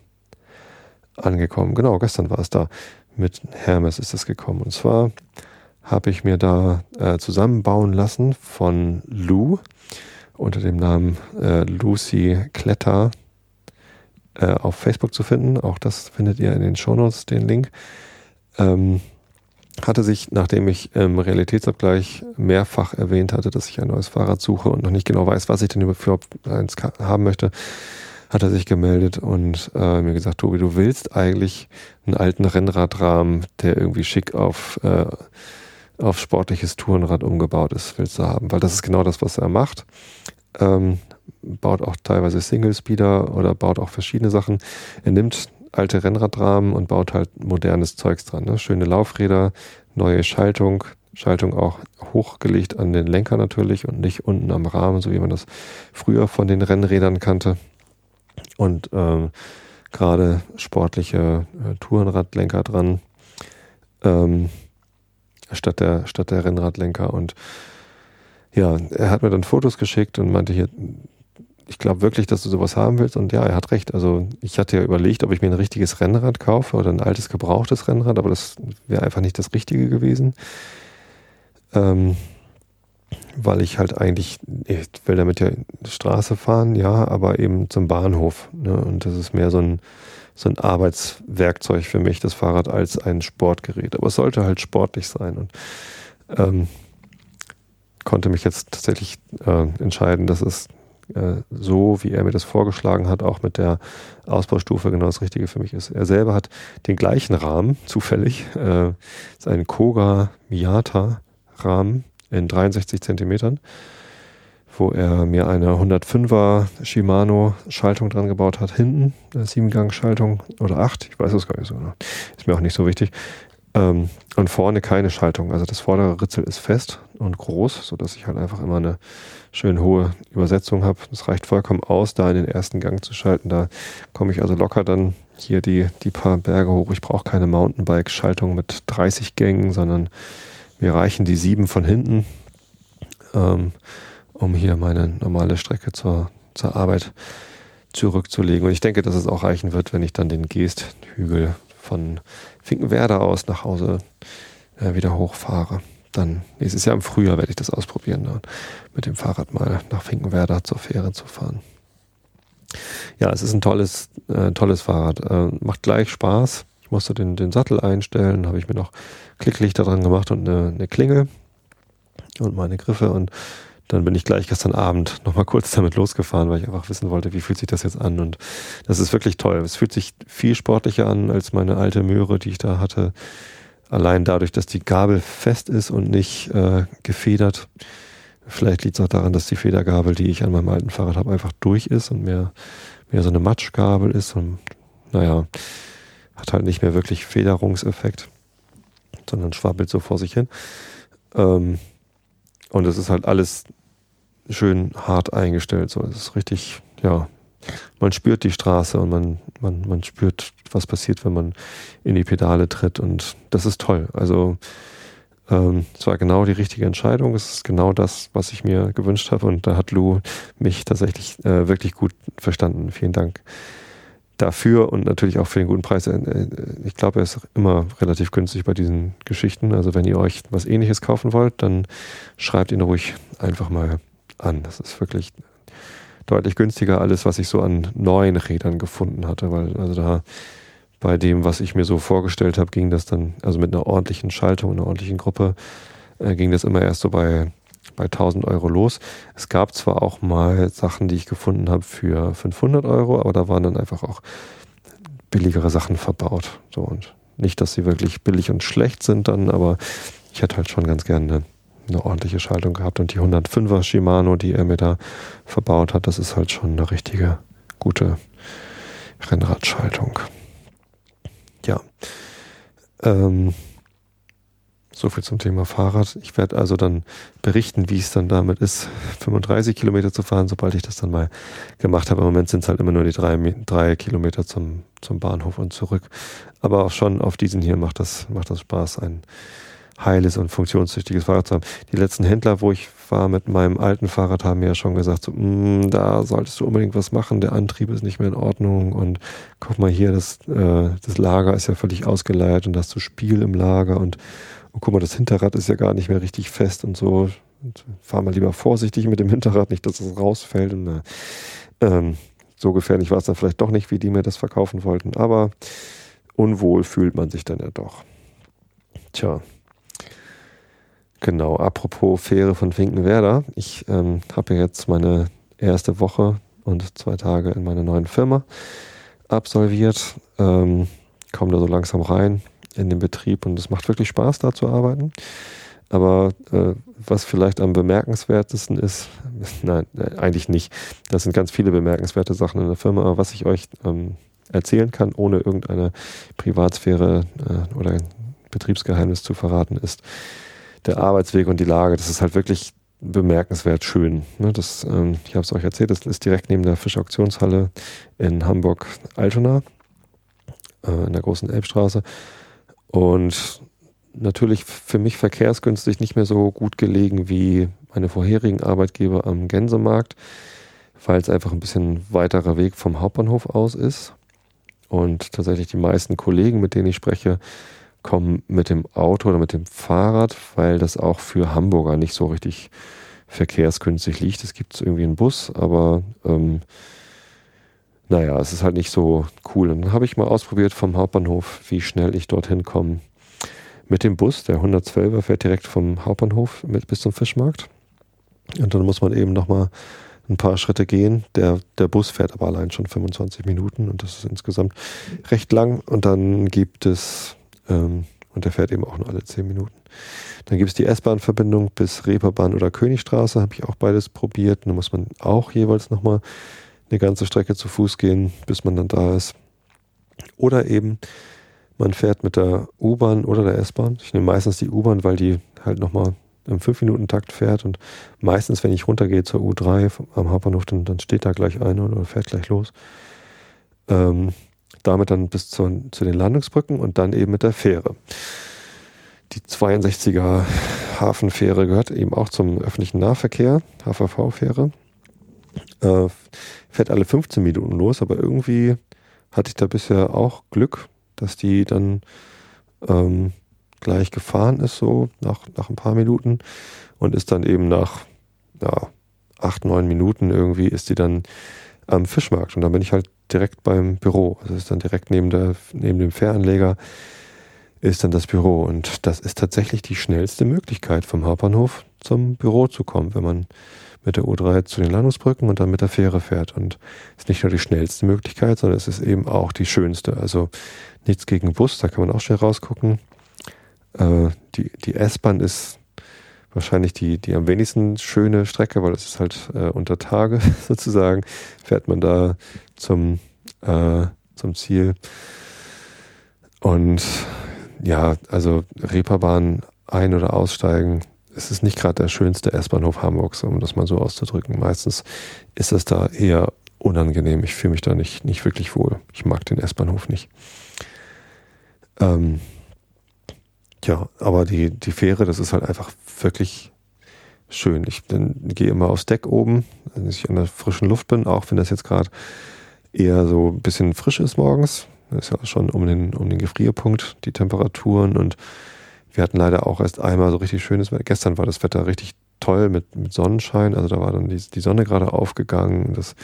angekommen. Genau, gestern war es da. Mit Hermes ist es gekommen. Und zwar habe ich mir da äh, zusammenbauen lassen von Lou unter dem Namen äh, Lucy Kletter äh, auf Facebook zu finden. Auch das findet ihr in den Shownotes, den Link. Ähm, hatte sich, nachdem ich im Realitätsabgleich mehrfach erwähnt hatte, dass ich ein neues Fahrrad suche und noch nicht genau weiß, was ich denn überhaupt eins haben möchte, hat er sich gemeldet und äh, mir gesagt, Tobi, du willst eigentlich einen alten Rennradrahmen, der irgendwie schick auf, äh, auf sportliches Tourenrad umgebaut ist, willst du haben, weil das ist genau das, was er macht. Ähm, baut auch teilweise Single-Speeder oder baut auch verschiedene Sachen. Er nimmt alte Rennradrahmen und baut halt modernes Zeugs dran. Ne? Schöne Laufräder, neue Schaltung, Schaltung auch hochgelegt an den Lenker natürlich und nicht unten am Rahmen, so wie man das früher von den Rennrädern kannte. Und ähm, gerade sportliche äh, Tourenradlenker dran, ähm, statt der, statt der Rennradlenker und ja, er hat mir dann Fotos geschickt und meinte hier, ich glaube wirklich, dass du sowas haben willst. Und ja, er hat recht. Also ich hatte ja überlegt, ob ich mir ein richtiges Rennrad kaufe oder ein altes gebrauchtes Rennrad, aber das wäre einfach nicht das Richtige gewesen. Ähm, weil ich halt eigentlich, ich will damit ja Straße fahren, ja, aber eben zum Bahnhof. Ne? Und das ist mehr so ein, so ein Arbeitswerkzeug für mich, das Fahrrad, als ein Sportgerät. Aber es sollte halt sportlich sein. Und ähm, konnte mich jetzt tatsächlich äh, entscheiden, dass es äh, so, wie er mir das vorgeschlagen hat, auch mit der Ausbaustufe genau das Richtige für mich ist. Er selber hat den gleichen Rahmen, zufällig, äh, ist ein Koga Miata Rahmen in 63 Zentimetern, wo er mir eine 105er Shimano Schaltung dran gebaut hat, hinten, eine 7-Gang-Schaltung oder 8, ich weiß es gar nicht so genau, ist mir auch nicht so wichtig. Ähm, und vorne keine Schaltung, also das vordere Ritzel ist fest und groß, sodass ich halt einfach immer eine schön hohe Übersetzung habe. Das reicht vollkommen aus, da in den ersten Gang zu schalten. Da komme ich also locker dann hier die, die paar Berge hoch. Ich brauche keine Mountainbike-Schaltung mit 30 Gängen, sondern mir reichen die sieben von hinten, ähm, um hier meine normale Strecke zur, zur Arbeit zurückzulegen. Und ich denke, dass es auch reichen wird, wenn ich dann den Geesthügel von Finkenwerder aus nach Hause äh, wieder hochfahre dann nächstes Jahr im Frühjahr werde ich das ausprobieren, dann mit dem Fahrrad mal nach Finkenwerder zur Fähre zu fahren. Ja, es ist ein tolles, äh, tolles Fahrrad. Äh, macht gleich Spaß. Musste den, den Sattel einstellen, habe ich mir noch Klicklichter dran gemacht und eine, eine Klingel und meine Griffe und dann bin ich gleich gestern Abend nochmal kurz damit losgefahren, weil ich einfach wissen wollte, wie fühlt sich das jetzt an. Und das ist wirklich toll. Es fühlt sich viel sportlicher an als meine alte Möhre, die ich da hatte. Allein dadurch, dass die Gabel fest ist und nicht äh, gefedert. Vielleicht liegt es auch daran, dass die Federgabel, die ich an meinem alten Fahrrad habe, einfach durch ist und mehr, mehr so eine Matschgabel ist. Und naja, hat halt nicht mehr wirklich Federungseffekt, sondern schwabbelt so vor sich hin. Ähm, und es ist halt alles schön hart eingestellt. So, es ist richtig, ja, man spürt die Straße und man, man, man spürt, was passiert, wenn man in die Pedale tritt. Und das ist toll. Also ähm, es war genau die richtige Entscheidung. Es ist genau das, was ich mir gewünscht habe. Und da hat Lou mich tatsächlich äh, wirklich gut verstanden. Vielen Dank dafür und natürlich auch für den guten Preis. Äh, äh, ich glaube, er ist immer relativ günstig bei diesen Geschichten. Also wenn ihr euch was ähnliches kaufen wollt, dann schreibt ihn ruhig einfach mal an. Das ist wirklich deutlich günstiger alles, was ich so an neuen Rädern gefunden hatte, weil also da bei dem, was ich mir so vorgestellt habe, ging das dann, also mit einer ordentlichen Schaltung, einer ordentlichen Gruppe, äh, ging das immer erst so bei, bei 1000 Euro los. Es gab zwar auch mal Sachen, die ich gefunden habe für 500 Euro, aber da waren dann einfach auch billigere Sachen verbaut. So und nicht, dass sie wirklich billig und schlecht sind dann, aber ich hätte halt schon ganz gerne eine eine ordentliche Schaltung gehabt. Und die 105er Shimano, die er mir da verbaut hat, das ist halt schon eine richtige gute Rennradschaltung. Ja. Ähm, so viel zum Thema Fahrrad. Ich werde also dann berichten, wie es dann damit ist, 35 Kilometer zu fahren, sobald ich das dann mal gemacht habe. Im Moment sind es halt immer nur die drei, drei Kilometer zum, zum Bahnhof und zurück. Aber auch schon auf diesen hier macht das, macht das Spaß, ein heiles und funktionstüchtiges Fahrrad zu haben. Die letzten Händler, wo ich war mit meinem alten Fahrrad, haben mir ja schon gesagt, so, mm, da solltest du unbedingt was machen, der Antrieb ist nicht mehr in Ordnung und guck mal hier, das, äh, das Lager ist ja völlig ausgeleiert und das zu Spiel im Lager und oh, guck mal, das Hinterrad ist ja gar nicht mehr richtig fest und so. Und fahr mal lieber vorsichtig mit dem Hinterrad, nicht, dass es rausfällt. Und, äh, ähm, so gefährlich war es dann vielleicht doch nicht, wie die mir das verkaufen wollten, aber unwohl fühlt man sich dann ja doch. Tja, Genau, apropos Fähre von Finkenwerder. Ich ähm, habe ja jetzt meine erste Woche und zwei Tage in meiner neuen Firma absolviert. Ähm, komme da so langsam rein in den Betrieb und es macht wirklich Spaß, da zu arbeiten. Aber äh, was vielleicht am bemerkenswertesten ist, nein, äh, eigentlich nicht. Das sind ganz viele bemerkenswerte Sachen in der Firma. Aber was ich euch ähm, erzählen kann, ohne irgendeine Privatsphäre äh, oder Betriebsgeheimnis zu verraten, ist, der Arbeitsweg und die Lage, das ist halt wirklich bemerkenswert schön. Ne? Das, ähm, ich habe es euch erzählt, das ist direkt neben der Fischauktionshalle in Hamburg-Altona, äh, in der großen Elbstraße. Und natürlich für mich verkehrsgünstig nicht mehr so gut gelegen wie meine vorherigen Arbeitgeber am Gänsemarkt, weil es einfach ein bisschen weiterer Weg vom Hauptbahnhof aus ist. Und tatsächlich die meisten Kollegen, mit denen ich spreche, kommen mit dem Auto oder mit dem Fahrrad, weil das auch für Hamburger nicht so richtig verkehrsgünstig liegt. Es gibt irgendwie einen Bus, aber ähm, naja, es ist halt nicht so cool. Und dann habe ich mal ausprobiert vom Hauptbahnhof, wie schnell ich dorthin komme mit dem Bus. Der 112er fährt direkt vom Hauptbahnhof mit bis zum Fischmarkt. Und dann muss man eben nochmal ein paar Schritte gehen. Der, der Bus fährt aber allein schon 25 Minuten und das ist insgesamt recht lang. Und dann gibt es, ähm, und der fährt eben auch nur alle 10 Minuten. Dann gibt es die S-Bahn-Verbindung bis Reeperbahn oder Königstraße, habe ich auch beides probiert. Da muss man auch jeweils nochmal eine ganze Strecke zu Fuß gehen, bis man dann da ist. Oder eben, man fährt mit der U-Bahn oder der S-Bahn. Ich nehme meistens die U-Bahn, weil die halt nochmal im 5-Minuten-Takt fährt und meistens, wenn ich runtergehe zur U3 am Hauptbahnhof, dann, dann steht da gleich eine oder fährt gleich los. Ähm, damit dann bis zu, zu den Landungsbrücken und dann eben mit der Fähre. Die 62er Hafenfähre gehört eben auch zum öffentlichen Nahverkehr, HVV-Fähre. Äh, fährt alle 15 Minuten los, aber irgendwie hatte ich da bisher auch Glück, dass die dann ähm, gleich gefahren ist, so nach, nach ein paar Minuten und ist dann eben nach ja, acht, neun Minuten irgendwie ist die dann am Fischmarkt und dann bin ich halt direkt beim Büro. Also ist dann direkt neben, der, neben dem Fähranleger ist dann das Büro und das ist tatsächlich die schnellste Möglichkeit vom Hauptbahnhof zum Büro zu kommen, wenn man mit der U3 zu den Landungsbrücken und dann mit der Fähre fährt. Und es ist nicht nur die schnellste Möglichkeit, sondern es ist eben auch die schönste. Also nichts gegen Bus, da kann man auch schnell rausgucken. Äh, die die S-Bahn ist wahrscheinlich die, die am wenigsten schöne Strecke, weil es ist halt äh, unter Tage sozusagen, fährt man da zum, äh, zum Ziel. Und ja, also Reeperbahn ein- oder aussteigen, es ist nicht gerade der schönste S-Bahnhof Hamburgs, um das mal so auszudrücken. Meistens ist es da eher unangenehm. Ich fühle mich da nicht, nicht wirklich wohl. Ich mag den S-Bahnhof nicht. Ähm, ja, aber die, die Fähre, das ist halt einfach wirklich schön. Ich gehe immer aufs Deck oben, wenn ich an der frischen Luft bin, auch wenn das jetzt gerade eher so ein bisschen frisch ist morgens. Das ist ja schon um den, um den Gefrierpunkt, die Temperaturen und wir hatten leider auch erst einmal so richtig schönes Wetter. Gestern war das Wetter richtig toll mit, mit Sonnenschein. Also da war dann die, die Sonne gerade aufgegangen. Das,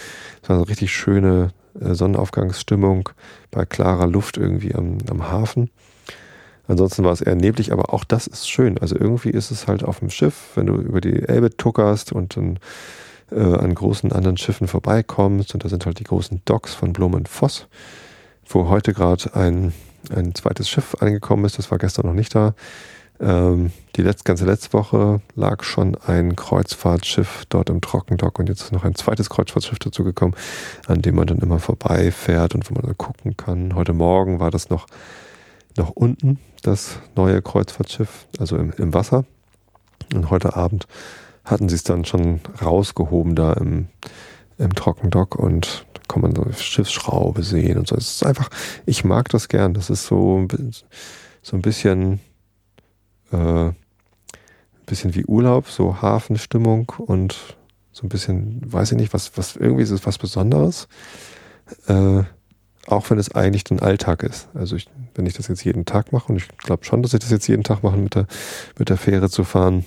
das war eine richtig schöne äh, Sonnenaufgangsstimmung bei klarer Luft irgendwie am, am Hafen. Ansonsten war es eher neblig, aber auch das ist schön. Also irgendwie ist es halt auf dem Schiff, wenn du über die Elbe tuckerst und dann äh, an großen anderen Schiffen vorbeikommst und da sind halt die großen Docks von Blum und Voss, wo heute gerade ein ein zweites Schiff angekommen ist. Das war gestern noch nicht da. Ähm, die letzte, ganze letzte Woche lag schon ein Kreuzfahrtschiff dort im Trockendock und jetzt ist noch ein zweites Kreuzfahrtschiff dazugekommen, an dem man dann immer vorbeifährt und wo man dann gucken kann. Heute Morgen war das noch, noch unten, das neue Kreuzfahrtschiff, also im, im Wasser. Und heute Abend hatten sie es dann schon rausgehoben da im, im Trockendock und kann man so Schiffsschraube sehen und so. Es ist einfach, ich mag das gern. Das ist so, so ein bisschen, äh, ein bisschen wie Urlaub, so Hafenstimmung und so ein bisschen, weiß ich nicht, was, was irgendwie ist es was Besonderes. Äh, auch wenn es eigentlich ein Alltag ist. Also ich, wenn ich das jetzt jeden Tag mache, und ich glaube schon, dass ich das jetzt jeden Tag mache, mit der, mit der Fähre zu fahren,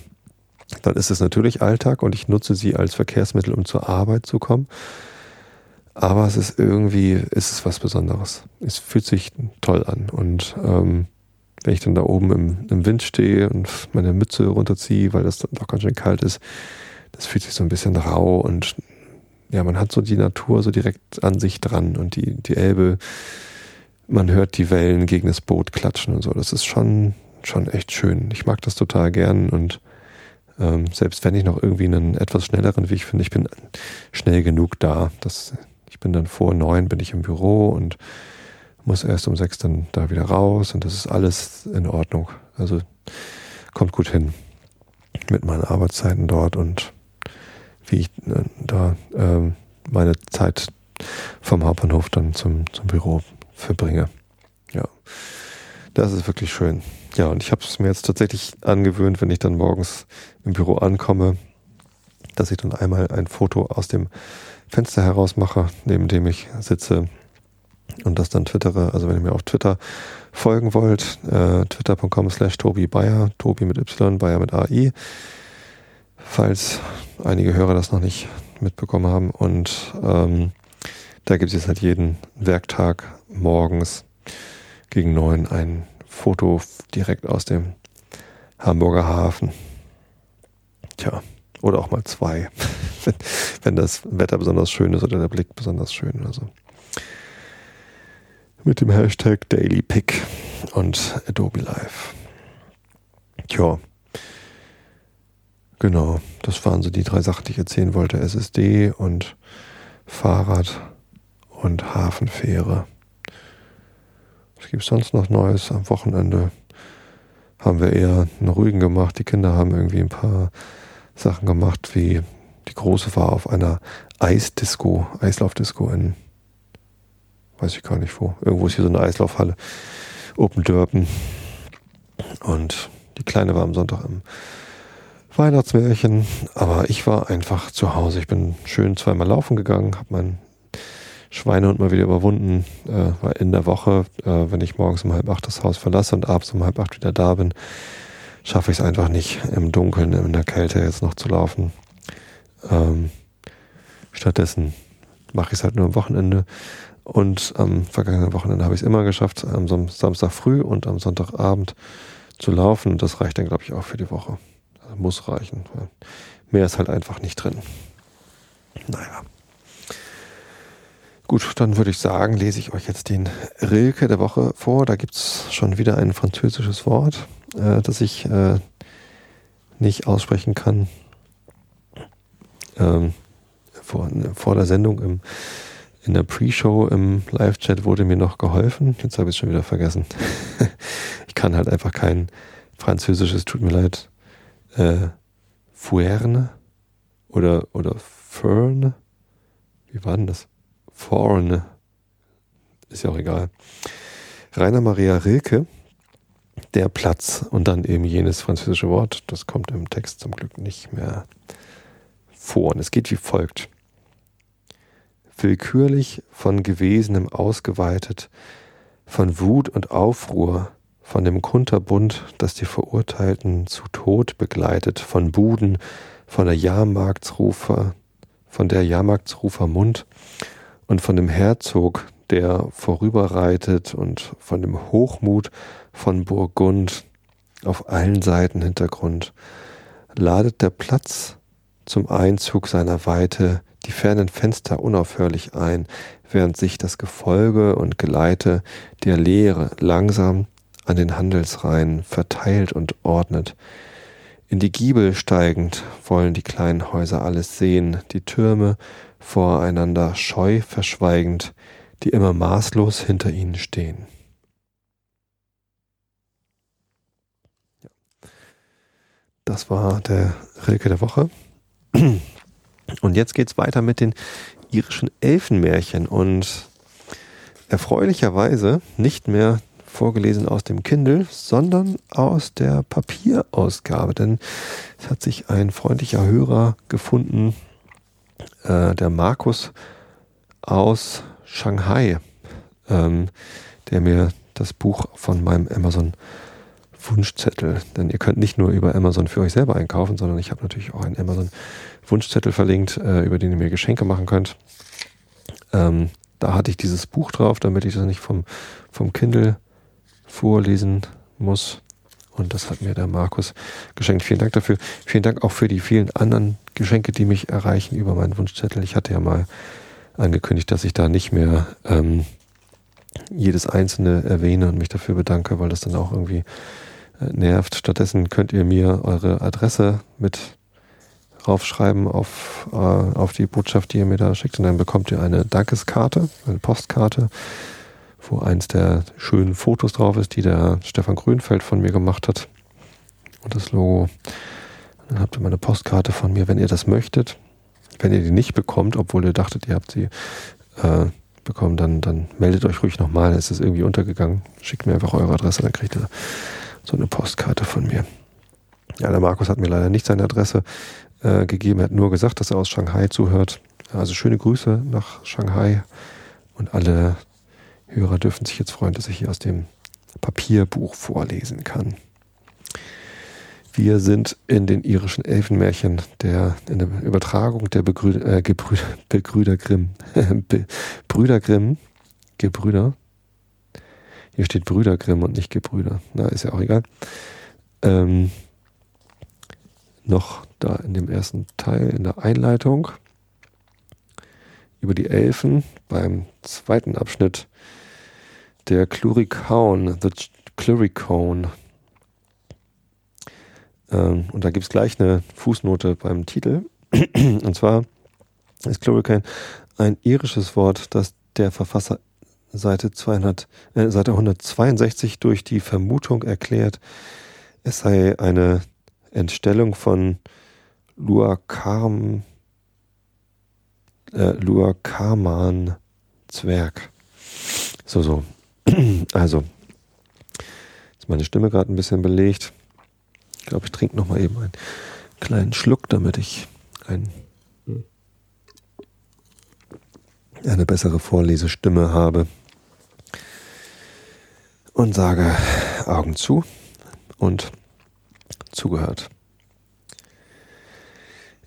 dann ist es natürlich Alltag und ich nutze sie als Verkehrsmittel, um zur Arbeit zu kommen. Aber es ist irgendwie, ist es was Besonderes. Es fühlt sich toll an. Und ähm, wenn ich dann da oben im, im Wind stehe und meine Mütze runterziehe, weil das dann doch ganz schön kalt ist, das fühlt sich so ein bisschen rau und ja, man hat so die Natur so direkt an sich dran und die, die Elbe, man hört die Wellen gegen das Boot klatschen und so. Das ist schon, schon echt schön. Ich mag das total gern und ähm, selbst wenn ich noch irgendwie einen etwas schnelleren Weg finde, ich bin schnell genug da. Das bin dann vor neun bin ich im Büro und muss erst um sechs dann da wieder raus und das ist alles in Ordnung. Also kommt gut hin mit meinen Arbeitszeiten dort und wie ich äh, da ähm, meine Zeit vom Hauptbahnhof dann zum, zum Büro verbringe. Ja, das ist wirklich schön. Ja, und ich habe es mir jetzt tatsächlich angewöhnt, wenn ich dann morgens im Büro ankomme, dass ich dann einmal ein Foto aus dem Fenster heraus mache, neben dem ich sitze und das dann twittere. Also wenn ihr mir auf Twitter folgen wollt, äh, twitter.com slash Tobi Bayer, Tobi mit Y, Bayer mit AI, falls einige Hörer das noch nicht mitbekommen haben. Und ähm, da gibt es jetzt halt jeden Werktag morgens gegen neun ein Foto direkt aus dem Hamburger Hafen. Tja, oder auch mal zwei, wenn, wenn das Wetter besonders schön ist oder der Blick besonders schön oder so. Mit dem Hashtag DailyPick und Adobe Live. Tja, genau, das waren so die drei Sachen, die ich erzählen wollte. SSD und Fahrrad und Hafenfähre. Was gibt es sonst noch Neues am Wochenende? Haben wir eher einen ruhigen gemacht. Die Kinder haben irgendwie ein paar Sachen gemacht, wie die große war auf einer Eisdisco, Eislaufdisco in, weiß ich gar nicht wo. Irgendwo ist hier so eine Eislaufhalle. Open Dörpen. Und die Kleine war am Sonntag im Weihnachtsmärchen. Aber ich war einfach zu Hause. Ich bin schön zweimal laufen gegangen, habe meinen Schweinehund mal wieder überwunden, äh, weil in der Woche, äh, wenn ich morgens um halb acht das Haus verlasse und abends um halb acht wieder da bin, schaffe ich es einfach nicht, im Dunkeln, in der Kälte jetzt noch zu laufen. Ähm, stattdessen mache ich es halt nur am Wochenende. Und am vergangenen Wochenende habe ich es immer geschafft, am Samstag früh und am Sonntagabend zu laufen. Und das reicht dann, glaube ich, auch für die Woche. Also muss reichen. Mehr ist halt einfach nicht drin. Naja. Gut, dann würde ich sagen, lese ich euch jetzt den Rilke der Woche vor. Da gibt es schon wieder ein französisches Wort, äh, das ich äh, nicht aussprechen kann. Ähm, vor, vor, der Sendung im, in der Pre-Show im Live-Chat wurde mir noch geholfen. Jetzt habe ich es schon wieder vergessen. ich kann halt einfach kein französisches, tut mir leid. Äh, Fuerne oder, oder Fern. Wie war denn das? Foreign, ist ja auch egal. Rainer Maria Rilke, der Platz und dann eben jenes französische Wort, das kommt im Text zum Glück nicht mehr vor. Und es geht wie folgt. Willkürlich von Gewesenem ausgeweitet, von Wut und Aufruhr, von dem Kunterbund, das die Verurteilten zu Tod begleitet, von Buden, von der Jahrmarktsrufer, von der Jahrmarktsrufer Mund und von dem Herzog, der vorüberreitet und von dem Hochmut von Burgund auf allen Seiten Hintergrund, ladet der Platz zum Einzug seiner Weite die fernen Fenster unaufhörlich ein, während sich das Gefolge und Geleite der Leere langsam an den Handelsreihen verteilt und ordnet. In die Giebel steigend wollen die kleinen Häuser alles sehen, die Türme voreinander scheu verschweigend, die immer maßlos hinter ihnen stehen. Das war der Rilke der Woche. Und jetzt geht es weiter mit den irischen Elfenmärchen und erfreulicherweise nicht mehr vorgelesen aus dem Kindle, sondern aus der Papierausgabe. Denn es hat sich ein freundlicher Hörer gefunden, äh, der Markus aus Shanghai, ähm, der mir das Buch von meinem Amazon Wunschzettel, denn ihr könnt nicht nur über Amazon für euch selber einkaufen, sondern ich habe natürlich auch einen Amazon Wunschzettel verlinkt, äh, über den ihr mir Geschenke machen könnt. Ähm, da hatte ich dieses Buch drauf, damit ich das nicht vom, vom Kindle vorlesen muss. Und das hat mir der Markus geschenkt. Vielen Dank dafür. Vielen Dank auch für die vielen anderen Geschenke, die mich erreichen über meinen Wunschzettel. Ich hatte ja mal angekündigt, dass ich da nicht mehr ähm, jedes einzelne erwähne und mich dafür bedanke, weil das dann auch irgendwie nervt. Stattdessen könnt ihr mir eure Adresse mit raufschreiben auf, äh, auf die Botschaft, die ihr mir da schickt. Und dann bekommt ihr eine Dankeskarte, eine Postkarte wo eins der schönen Fotos drauf ist, die der Stefan Grünfeld von mir gemacht hat. Und das Logo. Dann habt ihr mal eine Postkarte von mir, wenn ihr das möchtet. Wenn ihr die nicht bekommt, obwohl ihr dachtet, ihr habt sie äh, bekommen, dann, dann meldet euch ruhig nochmal. Es ist irgendwie untergegangen. Schickt mir einfach eure Adresse, dann kriegt ihr so eine Postkarte von mir. Ja, der Markus hat mir leider nicht seine Adresse äh, gegeben. Er hat nur gesagt, dass er aus Shanghai zuhört. Also schöne Grüße nach Shanghai und alle Hörer dürfen sich jetzt freuen, dass ich hier aus dem Papierbuch vorlesen kann. Wir sind in den irischen Elfenmärchen der, in der Übertragung der Begrü äh, Gebrüder, Begrüder Grimm. Be Brüder Grimm. Gebrüder. Hier steht Brüder Grimm und nicht Gebrüder. Na, ist ja auch egal. Ähm, noch da in dem ersten Teil in der Einleitung über die Elfen beim zweiten Abschnitt der Cluricaun, The Cluricone. Ähm, und da gibt es gleich eine Fußnote beim Titel. und zwar ist Cluricane ein irisches Wort, das der Verfasser Seite, 200, äh, Seite 162 durch die Vermutung erklärt, es sei eine Entstellung von Luakarm, äh, Luakarman Zwerg. So, so. Also, ist meine Stimme gerade ein bisschen belegt. Ich glaube, ich trinke noch mal eben einen kleinen Schluck, damit ich ein, eine bessere Vorlesestimme habe. Und sage Augen zu und zugehört.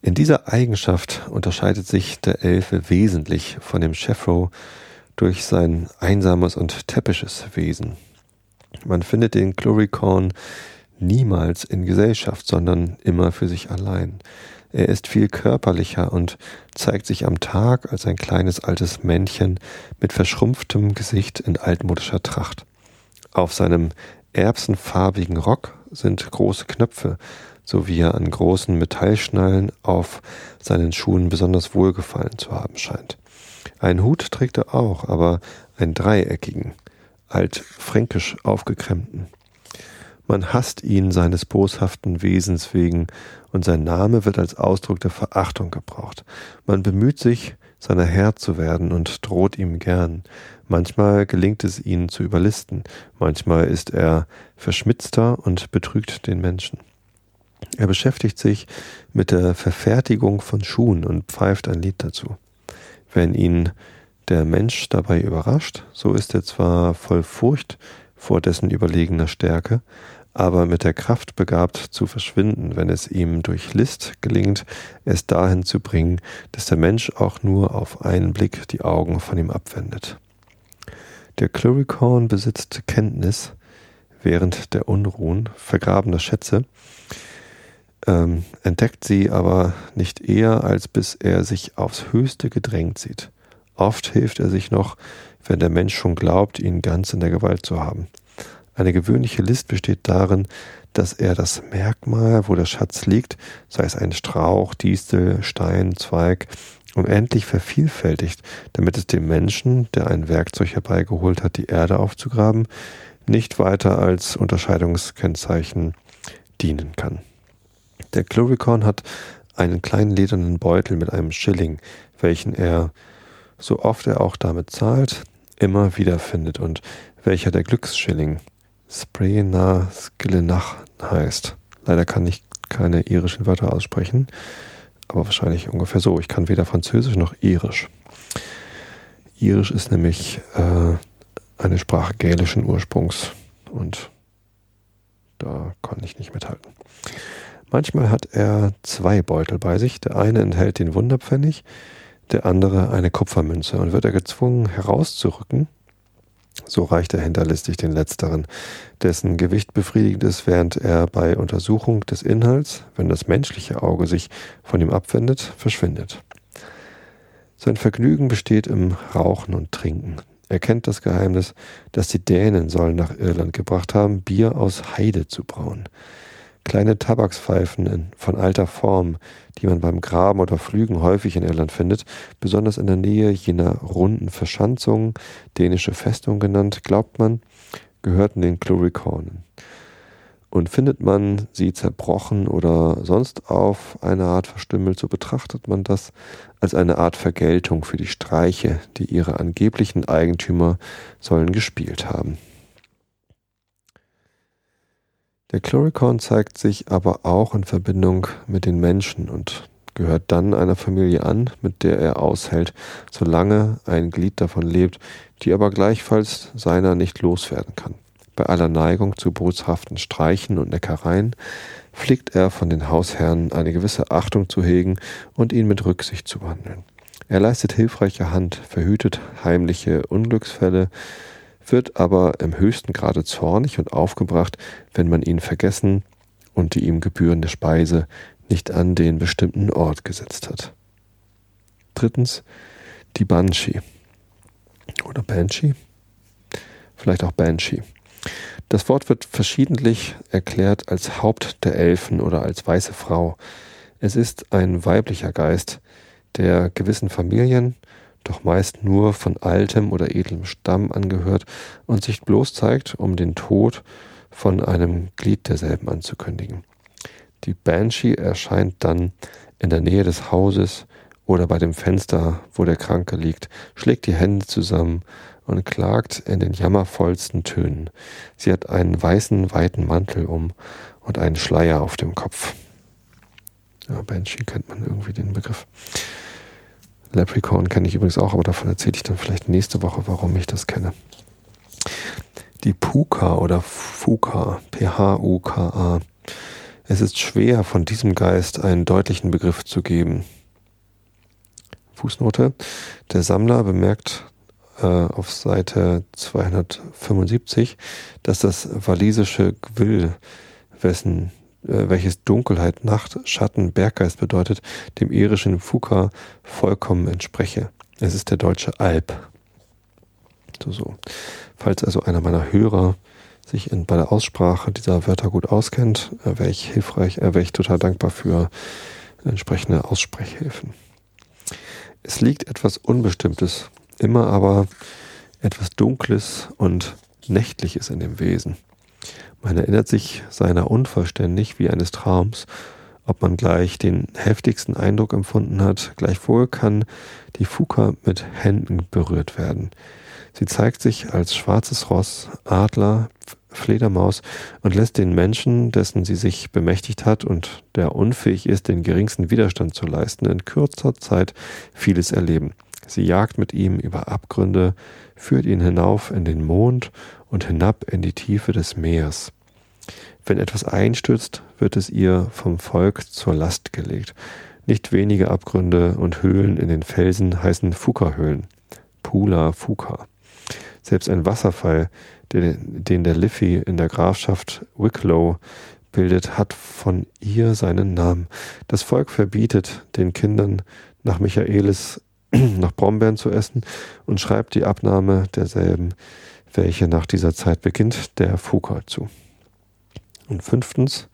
In dieser Eigenschaft unterscheidet sich der Elfe wesentlich von dem Chefro durch sein einsames und täppisches Wesen. Man findet den Chloricorn niemals in Gesellschaft, sondern immer für sich allein. Er ist viel körperlicher und zeigt sich am Tag als ein kleines altes Männchen mit verschrumpftem Gesicht in altmodischer Tracht. Auf seinem erbsenfarbigen Rock sind große Knöpfe, so wie er an großen Metallschnallen auf seinen Schuhen besonders wohlgefallen zu haben scheint. Einen Hut trägt er auch, aber einen dreieckigen, altfränkisch aufgekrempten. Man hasst ihn seines boshaften Wesens wegen, und sein Name wird als Ausdruck der Verachtung gebraucht. Man bemüht sich, seiner Herr zu werden und droht ihm gern. Manchmal gelingt es ihnen zu überlisten, manchmal ist er verschmitzter und betrügt den Menschen. Er beschäftigt sich mit der Verfertigung von Schuhen und pfeift ein Lied dazu. Wenn ihn der Mensch dabei überrascht, so ist er zwar voll Furcht vor dessen überlegener Stärke, aber mit der Kraft begabt zu verschwinden, wenn es ihm durch List gelingt, es dahin zu bringen, dass der Mensch auch nur auf einen Blick die Augen von ihm abwendet. Der Cluricorn besitzt Kenntnis während der Unruhen vergrabener Schätze, ähm, entdeckt sie aber nicht eher, als bis er sich aufs Höchste gedrängt sieht. Oft hilft er sich noch, wenn der Mensch schon glaubt, ihn ganz in der Gewalt zu haben. Eine gewöhnliche List besteht darin, dass er das Merkmal, wo der Schatz liegt, sei es ein Strauch, Distel, Stein, Zweig, unendlich vervielfältigt, damit es dem Menschen, der ein Werkzeug herbeigeholt hat, die Erde aufzugraben, nicht weiter als Unterscheidungskennzeichen dienen kann. Der Cluricorn hat einen kleinen ledernen Beutel mit einem Schilling, welchen er, so oft er auch damit zahlt, immer wieder findet und welcher der Glücksschilling Sprena Skillenach heißt. Leider kann ich keine irischen Wörter aussprechen, aber wahrscheinlich ungefähr so. Ich kann weder Französisch noch Irisch. Irisch ist nämlich äh, eine Sprache gälischen Ursprungs und da kann ich nicht mithalten. Manchmal hat er zwei Beutel bei sich. Der eine enthält den Wunderpfennig, der andere eine Kupfermünze und wird er gezwungen herauszurücken, so reicht er hinterlistig den letzteren, dessen Gewicht befriedigend ist, während er bei Untersuchung des Inhalts, wenn das menschliche Auge sich von ihm abwendet, verschwindet. Sein Vergnügen besteht im Rauchen und Trinken. Er kennt das Geheimnis, das die Dänen sollen nach Irland gebracht haben, Bier aus Heide zu brauen. Kleine Tabakspfeifen von alter Form, die man beim Graben oder Flügen häufig in Irland findet, besonders in der Nähe jener runden Verschanzungen, dänische Festung genannt, glaubt man, gehörten den Cluricornen. Und findet man sie zerbrochen oder sonst auf eine Art verstümmelt, so betrachtet man das als eine Art Vergeltung für die Streiche, die ihre angeblichen Eigentümer sollen gespielt haben. Der Chloricon zeigt sich aber auch in Verbindung mit den Menschen und gehört dann einer Familie an, mit der er aushält, solange ein Glied davon lebt, die aber gleichfalls seiner nicht loswerden kann. Bei aller Neigung zu boshaften Streichen und Neckereien pflegt er von den Hausherren eine gewisse Achtung zu hegen und ihn mit Rücksicht zu behandeln. Er leistet hilfreiche Hand, verhütet heimliche Unglücksfälle, wird aber im höchsten Grade zornig und aufgebracht, wenn man ihn vergessen und die ihm gebührende Speise nicht an den bestimmten Ort gesetzt hat. Drittens die Banshee oder Banshee, vielleicht auch Banshee. Das Wort wird verschiedentlich erklärt als Haupt der Elfen oder als weiße Frau. Es ist ein weiblicher Geist, der gewissen Familien, doch meist nur von altem oder edlem Stamm angehört und sich bloß zeigt, um den Tod von einem Glied derselben anzukündigen. Die Banshee erscheint dann in der Nähe des Hauses oder bei dem Fenster, wo der Kranke liegt, schlägt die Hände zusammen und klagt in den jammervollsten Tönen. Sie hat einen weißen, weiten Mantel um und einen Schleier auf dem Kopf. Ja, Banshee kennt man irgendwie den Begriff. Leprechaun kenne ich übrigens auch, aber davon erzähle ich dann vielleicht nächste Woche, warum ich das kenne. Die Puka oder Fuka, P-H-U-K-A. Es ist schwer, von diesem Geist einen deutlichen Begriff zu geben. Fußnote. Der Sammler bemerkt äh, auf Seite 275, dass das walisische Gwill, wessen, welches Dunkelheit, Nacht, Schatten, Berggeist bedeutet, dem irischen Fuka vollkommen entspreche. Es ist der deutsche Alp. So, so. Falls also einer meiner Hörer sich in, bei der Aussprache dieser Wörter gut auskennt, äh, wäre ich hilfreich, äh, wäre ich total dankbar für entsprechende Aussprechhilfen. Es liegt etwas Unbestimmtes, immer aber etwas Dunkles und Nächtliches in dem Wesen. Man erinnert sich seiner unvollständig wie eines Traums, ob man gleich den heftigsten Eindruck empfunden hat. Gleichwohl kann die Fuka mit Händen berührt werden. Sie zeigt sich als schwarzes Ross, Adler, Fledermaus und lässt den Menschen, dessen sie sich bemächtigt hat und der unfähig ist, den geringsten Widerstand zu leisten, in kürzer Zeit vieles erleben. Sie jagt mit ihm über Abgründe, führt ihn hinauf in den Mond und hinab in die Tiefe des Meers. Wenn etwas einstürzt, wird es ihr vom Volk zur Last gelegt. Nicht wenige Abgründe und Höhlen in den Felsen heißen Fuka-Höhlen. Pula Fuka. Selbst ein Wasserfall, den, der Liffey in der Grafschaft Wicklow bildet, hat von ihr seinen Namen. Das Volk verbietet den Kindern nach Michaelis nach Brombeeren zu essen und schreibt die Abnahme derselben, welche nach dieser Zeit beginnt, der Fuka zu. Und fünftens,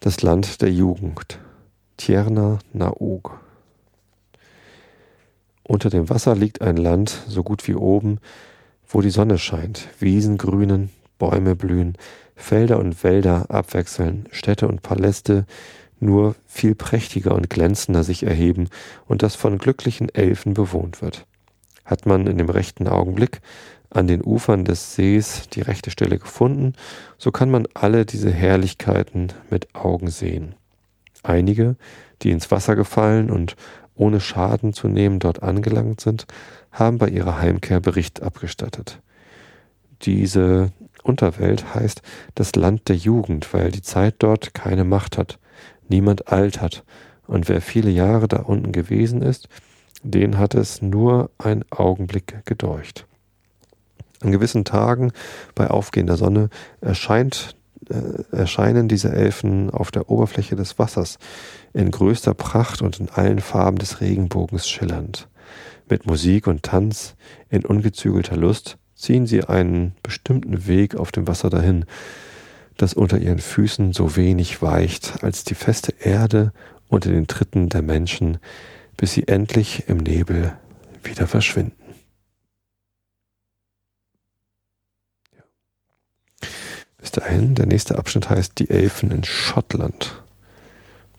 das Land der Jugend, Tierna Naog. Unter dem Wasser liegt ein Land, so gut wie oben, wo die Sonne scheint, Wiesen grünen, Bäume blühen, Felder und Wälder abwechseln, Städte und Paläste nur viel prächtiger und glänzender sich erheben und das von glücklichen Elfen bewohnt wird. Hat man in dem rechten Augenblick an den Ufern des Sees die rechte Stelle gefunden, so kann man alle diese Herrlichkeiten mit Augen sehen. Einige, die ins Wasser gefallen und ohne Schaden zu nehmen dort angelangt sind, haben bei ihrer Heimkehr Bericht abgestattet. Diese Unterwelt heißt das Land der Jugend, weil die Zeit dort keine Macht hat, niemand altert, und wer viele Jahre da unten gewesen ist, den hat es nur ein Augenblick gedeucht. An gewissen Tagen bei aufgehender Sonne erscheint, äh, erscheinen diese Elfen auf der Oberfläche des Wassers in größter Pracht und in allen Farben des Regenbogens schillernd. Mit Musik und Tanz, in ungezügelter Lust, ziehen sie einen bestimmten Weg auf dem Wasser dahin, das unter ihren Füßen so wenig weicht als die feste Erde unter den Tritten der Menschen, bis sie endlich im Nebel wieder verschwinden. Bis dahin, der nächste Abschnitt heißt Die Elfen in Schottland.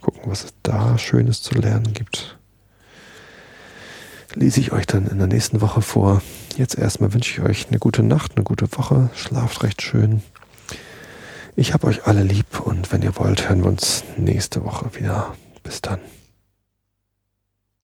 Gucken, was es da Schönes zu lernen gibt. Lese ich euch dann in der nächsten Woche vor. Jetzt erstmal wünsche ich euch eine gute Nacht, eine gute Woche. Schlaft recht schön. Ich habe euch alle lieb und wenn ihr wollt, hören wir uns nächste Woche wieder. Bis dann.